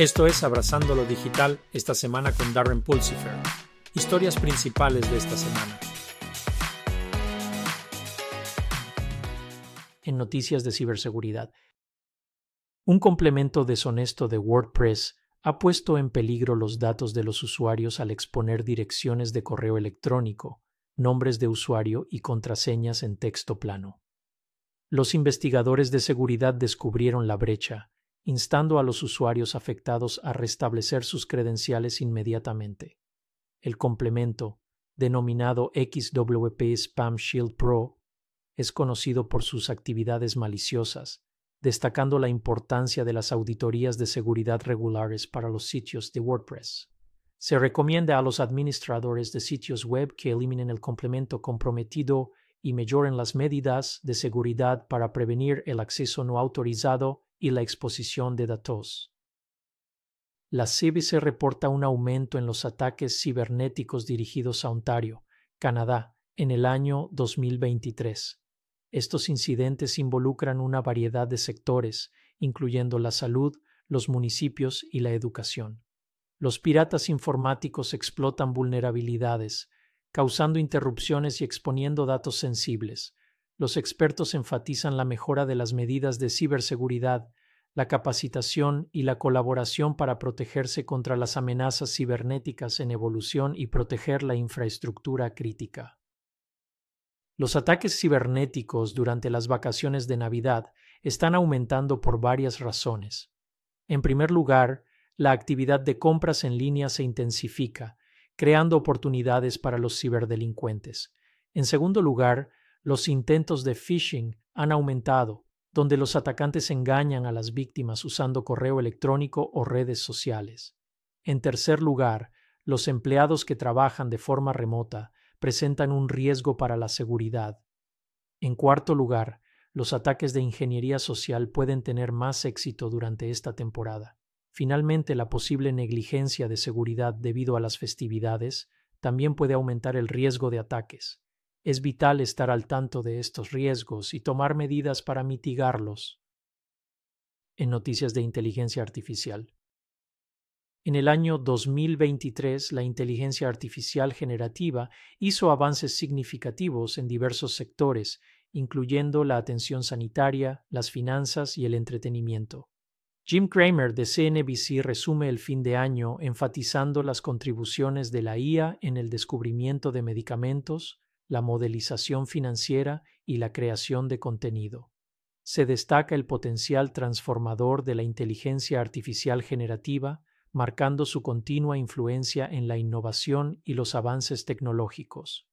Esto es Abrazando lo Digital esta semana con Darren Pulsifer. Historias principales de esta semana. En noticias de ciberseguridad. Un complemento deshonesto de WordPress ha puesto en peligro los datos de los usuarios al exponer direcciones de correo electrónico, nombres de usuario y contraseñas en texto plano. Los investigadores de seguridad descubrieron la brecha instando a los usuarios afectados a restablecer sus credenciales inmediatamente. El complemento, denominado XWP Spam Shield Pro, es conocido por sus actividades maliciosas, destacando la importancia de las auditorías de seguridad regulares para los sitios de WordPress. Se recomienda a los administradores de sitios web que eliminen el complemento comprometido y mejoren las medidas de seguridad para prevenir el acceso no autorizado y la exposición de datos. La CBC reporta un aumento en los ataques cibernéticos dirigidos a Ontario, Canadá, en el año 2023. Estos incidentes involucran una variedad de sectores, incluyendo la salud, los municipios y la educación. Los piratas informáticos explotan vulnerabilidades, causando interrupciones y exponiendo datos sensibles, los expertos enfatizan la mejora de las medidas de ciberseguridad, la capacitación y la colaboración para protegerse contra las amenazas cibernéticas en evolución y proteger la infraestructura crítica. Los ataques cibernéticos durante las vacaciones de Navidad están aumentando por varias razones. En primer lugar, la actividad de compras en línea se intensifica, creando oportunidades para los ciberdelincuentes. En segundo lugar, los intentos de phishing han aumentado, donde los atacantes engañan a las víctimas usando correo electrónico o redes sociales. En tercer lugar, los empleados que trabajan de forma remota presentan un riesgo para la seguridad. En cuarto lugar, los ataques de ingeniería social pueden tener más éxito durante esta temporada. Finalmente, la posible negligencia de seguridad debido a las festividades también puede aumentar el riesgo de ataques. Es vital estar al tanto de estos riesgos y tomar medidas para mitigarlos. En noticias de inteligencia artificial. En el año 2023, la inteligencia artificial generativa hizo avances significativos en diversos sectores, incluyendo la atención sanitaria, las finanzas y el entretenimiento. Jim Cramer de CNBC resume el fin de año enfatizando las contribuciones de la IA en el descubrimiento de medicamentos, la modelización financiera y la creación de contenido. Se destaca el potencial transformador de la inteligencia artificial generativa, marcando su continua influencia en la innovación y los avances tecnológicos.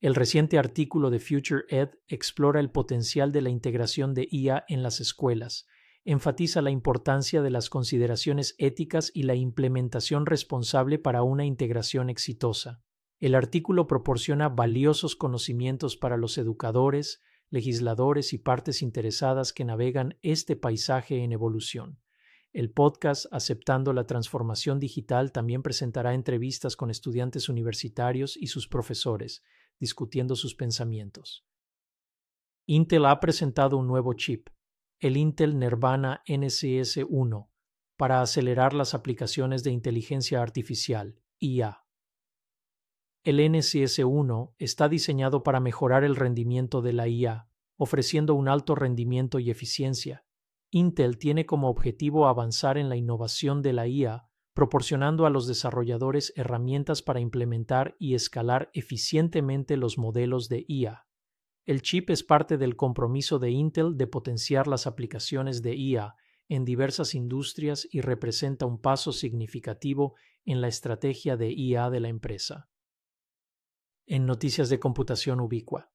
El reciente artículo de Future Ed explora el potencial de la integración de IA en las escuelas, enfatiza la importancia de las consideraciones éticas y la implementación responsable para una integración exitosa. El artículo proporciona valiosos conocimientos para los educadores, legisladores y partes interesadas que navegan este paisaje en evolución. El podcast Aceptando la Transformación Digital también presentará entrevistas con estudiantes universitarios y sus profesores, discutiendo sus pensamientos. Intel ha presentado un nuevo chip, el Intel Nervana NCS 1, para acelerar las aplicaciones de inteligencia artificial, IA. El NCS1 está diseñado para mejorar el rendimiento de la IA, ofreciendo un alto rendimiento y eficiencia. Intel tiene como objetivo avanzar en la innovación de la IA, proporcionando a los desarrolladores herramientas para implementar y escalar eficientemente los modelos de IA. El chip es parte del compromiso de Intel de potenciar las aplicaciones de IA en diversas industrias y representa un paso significativo en la estrategia de IA de la empresa en noticias de computación ubicua.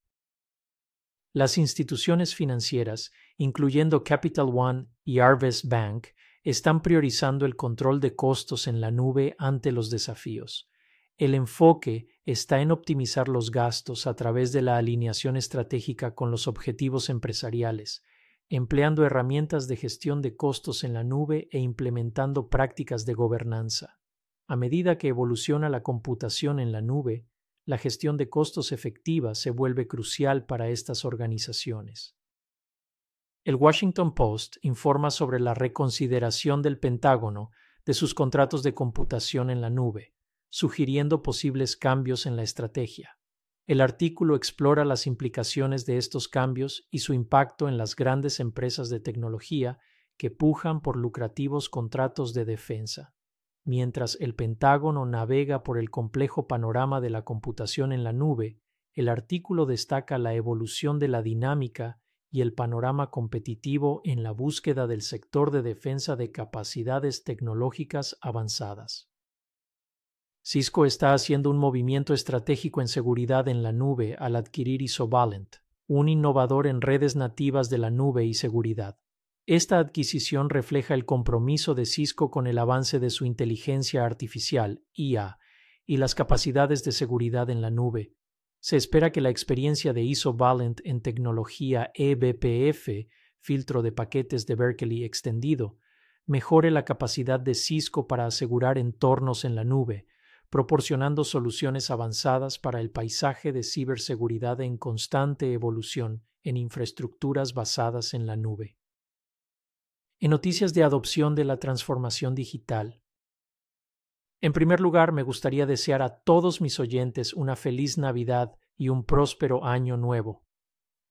Las instituciones financieras, incluyendo Capital One y Arvest Bank, están priorizando el control de costos en la nube ante los desafíos. El enfoque está en optimizar los gastos a través de la alineación estratégica con los objetivos empresariales, empleando herramientas de gestión de costos en la nube e implementando prácticas de gobernanza. A medida que evoluciona la computación en la nube, la gestión de costos efectiva se vuelve crucial para estas organizaciones. El Washington Post informa sobre la reconsideración del Pentágono de sus contratos de computación en la nube, sugiriendo posibles cambios en la estrategia. El artículo explora las implicaciones de estos cambios y su impacto en las grandes empresas de tecnología que pujan por lucrativos contratos de defensa. Mientras el Pentágono navega por el complejo panorama de la computación en la nube, el artículo destaca la evolución de la dinámica y el panorama competitivo en la búsqueda del sector de defensa de capacidades tecnológicas avanzadas. Cisco está haciendo un movimiento estratégico en seguridad en la nube al adquirir Isovalent, un innovador en redes nativas de la nube y seguridad. Esta adquisición refleja el compromiso de Cisco con el avance de su inteligencia artificial, IA, y las capacidades de seguridad en la nube, se espera que la experiencia de Isovalent en tecnología eBPF, filtro de paquetes de Berkeley extendido, mejore la capacidad de Cisco para asegurar entornos en la nube, proporcionando soluciones avanzadas para el paisaje de ciberseguridad en constante evolución en infraestructuras basadas en la nube. En noticias de adopción de la transformación digital, en primer lugar, me gustaría desear a todos mis oyentes una feliz Navidad y un próspero año nuevo.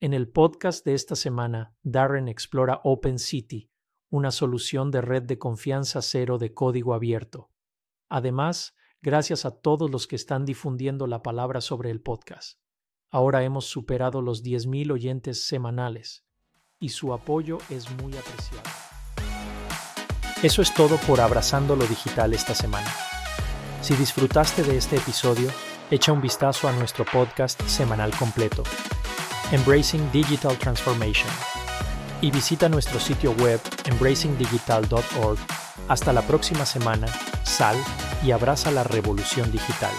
En el podcast de esta semana, Darren explora OpenCity, una solución de red de confianza cero de código abierto. Además, gracias a todos los que están difundiendo la palabra sobre el podcast. Ahora hemos superado los 10.000 oyentes semanales y su apoyo es muy apreciado. Eso es todo por Abrazando lo Digital esta semana. Si disfrutaste de este episodio, echa un vistazo a nuestro podcast semanal completo, Embracing Digital Transformation, y visita nuestro sitio web embracingdigital.org. Hasta la próxima semana, sal y abraza la revolución digital.